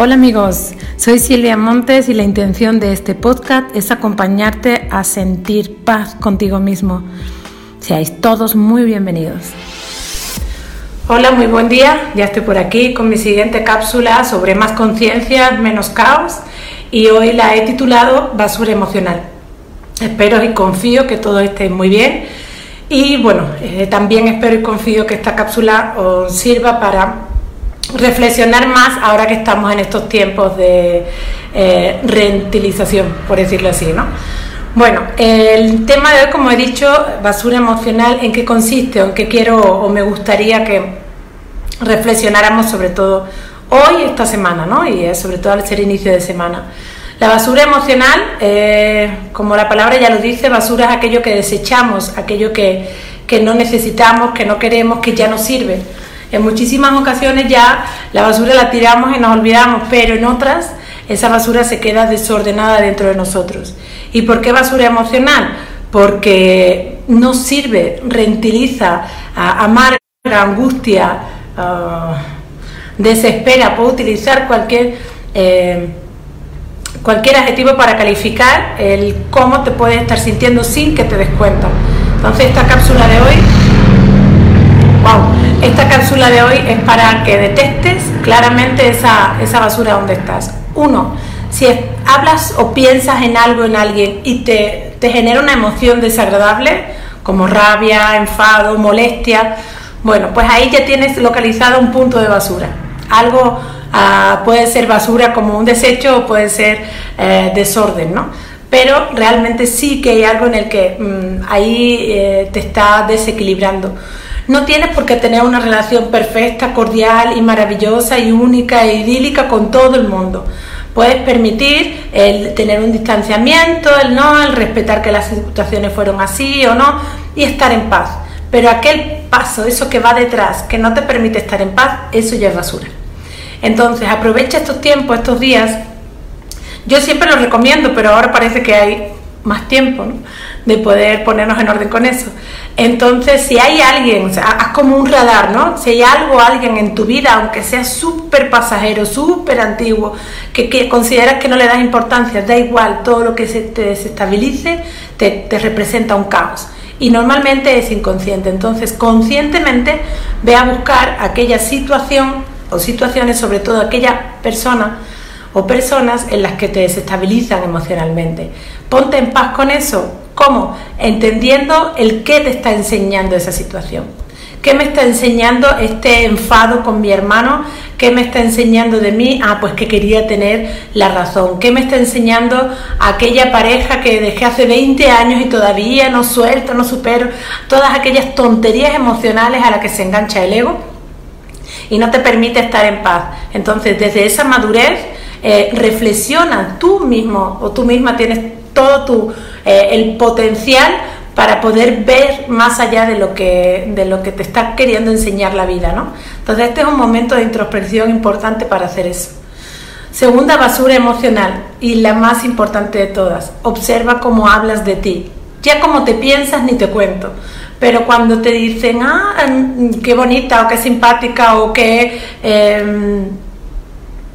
Hola amigos, soy Silvia Montes y la intención de este podcast es acompañarte a sentir paz contigo mismo. Seáis todos muy bienvenidos. Hola, muy buen día. Ya estoy por aquí con mi siguiente cápsula sobre más conciencia, menos caos y hoy la he titulado Basura emocional. Espero y confío que todo esté muy bien y bueno, eh, también espero y confío que esta cápsula os sirva para reflexionar más ahora que estamos en estos tiempos de eh, reutilización, por decirlo así, ¿no? Bueno, el tema de hoy, como he dicho, basura emocional, ¿en qué consiste? ¿En qué quiero o me gustaría que reflexionáramos sobre todo hoy, esta semana, ¿no? Y sobre todo al ser inicio de semana. La basura emocional, eh, como la palabra ya lo dice, basura es aquello que desechamos, aquello que, que no necesitamos, que no queremos, que ya no sirve. En muchísimas ocasiones ya la basura la tiramos y nos olvidamos, pero en otras esa basura se queda desordenada dentro de nosotros. ¿Y por qué basura emocional? Porque no sirve, rentiliza, amarga, angustia, ah, desespera. Puedo utilizar cualquier, eh, cualquier adjetivo para calificar el cómo te puedes estar sintiendo sin que te des cuenta. Entonces esta cápsula de hoy esta cápsula de hoy es para que detectes claramente esa, basura donde estás. Uno, si hablas o piensas en algo, en alguien y te, genera una emoción desagradable, como rabia, enfado, molestia, bueno, pues ahí ya tienes localizado un punto de basura. Algo ah, puede ser basura como un desecho o puede ser eh, desorden, ¿no? Pero realmente sí que hay algo en el que mm, ahí eh, te está desequilibrando. No tienes por qué tener una relación perfecta, cordial y maravillosa y única e idílica con todo el mundo. Puedes permitir el tener un distanciamiento, el no, el respetar que las situaciones fueron así o no y estar en paz. Pero aquel paso, eso que va detrás, que no te permite estar en paz, eso ya es basura. Entonces, aprovecha estos tiempos, estos días. Yo siempre lo recomiendo, pero ahora parece que hay más tiempo de poder ponernos en orden con eso. Entonces, si hay alguien, haz como un radar, ¿no? Si hay algo, alguien en tu vida, aunque sea súper pasajero, súper antiguo, que, consideras que no le das importancia, da igual, todo lo que se te desestabilice te, te representa un caos. Y normalmente es inconsciente. Entonces, conscientemente ve a buscar aquella situación o situaciones, sobre todo aquella persona o personas en las que te desestabilizan emocionalmente. Ponte en paz con eso, ¿Cómo? Entendiendo el qué te está enseñando esa situación. ¿Qué me está enseñando este enfado con mi hermano? ¿Qué me está enseñando de mí? Ah, pues que quería tener la razón. ¿Qué me está enseñando aquella pareja que dejé hace 20 años y todavía no suelto, no supero? Todas aquellas tonterías emocionales a las que se engancha el ego y no te permite estar en paz. Entonces, desde esa madurez, eh, reflexiona tú mismo o tú misma tienes todo tu, eh, el potencial para poder ver más allá de lo que, de lo que te está queriendo enseñar la vida, ¿no? Entonces este es un momento de introspección importante para hacer eso. Segunda basura emocional y la más importante de todas, observa cómo hablas de ti. Ya como te piensas ni te cuento, pero cuando te dicen, ah, mm, qué bonita o qué simpática o qué em,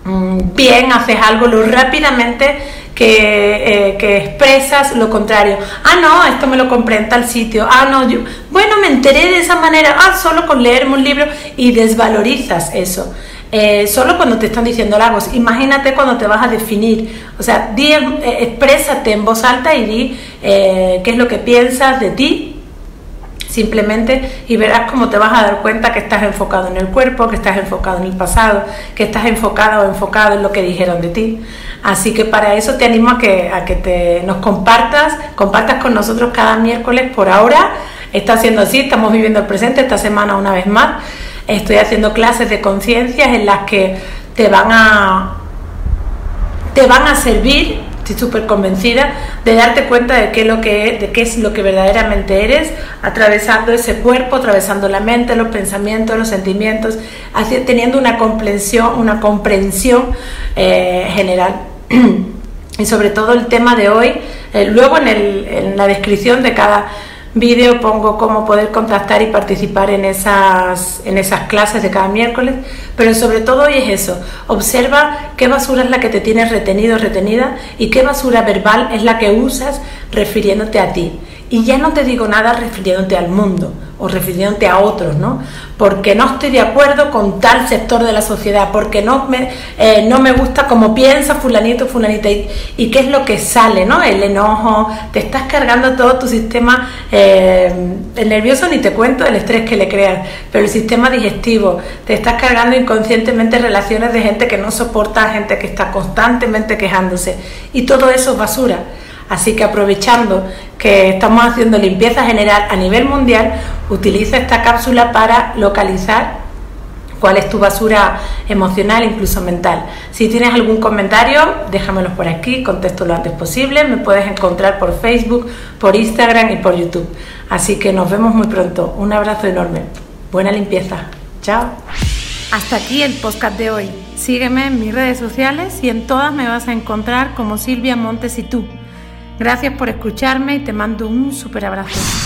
bien haces algo, lo rápidamente eh, que, expresas lo contrario. Ah, no, esto me lo compré en tal sitio. Ah, no, yo, bueno, me enteré de esa manera. Ah, solo con leerme un libro y desvalorizas eso. Eh, solo cuando te están diciendo lagos. Imagínate cuando te vas a definir. O sea, di, eh, en voz alta y di qué es lo que piensas de ti simplemente y verás cómo te vas a dar cuenta que estás enfocado en el cuerpo, que estás enfocado en el pasado, que estás enfocado o enfocado en lo que dijeron de ti. Así que para eso te animo a que, a que te, nos compartas, compartas con nosotros cada miércoles por ahora. Está siendo así, estamos viviendo el presente esta semana una vez más. Estoy haciendo clases de conciencias en las que te van a te van a servir estoy súper convencida de darte cuenta de qué, es lo que, de qué es lo que verdaderamente eres, atravesando ese cuerpo, atravesando la mente, los pensamientos, los sentimientos, así, teniendo una comprensión, una comprensión eh, general. y sobre todo el tema de hoy, eh, luego en, el, en, la descripción de cada, vídeo pongo cómo poder contactar y participar en esas, en esas clases de cada miércoles, pero sobre todo hoy es eso, observa qué basura es la que te tienes retenido, retenida y qué basura verbal es la que usas refiriéndote a ti. Y ya no te digo nada refiriéndote al mundo o refiriéndote a otros, ¿no? Porque no estoy de acuerdo con tal sector de la sociedad, porque no me, eh, no me gusta cómo piensa fulanito, fulanita, y, qué es lo que sale, ¿no? El enojo, te estás cargando todo tu sistema, eh, el nervioso ni te cuento el estrés que le creas, pero el sistema digestivo, te estás cargando inconscientemente relaciones de gente que no soporta gente que está constantemente quejándose, y todo eso es basura. Así que aprovechando que estamos haciendo limpieza general a nivel mundial, utiliza esta cápsula para localizar cuál es tu basura emocional, incluso mental. Si tienes algún comentario, déjamelo por aquí, contesto lo antes posible. Me puedes encontrar por Facebook, por Instagram y por YouTube. Así que nos vemos muy pronto. Un abrazo enorme. Buena limpieza. Chao. Hasta aquí el podcast de hoy. Sígueme en mis redes sociales y en todas me vas a encontrar como Silvia Montes y tú. Gracias por escucharme y te mando un super abrazo.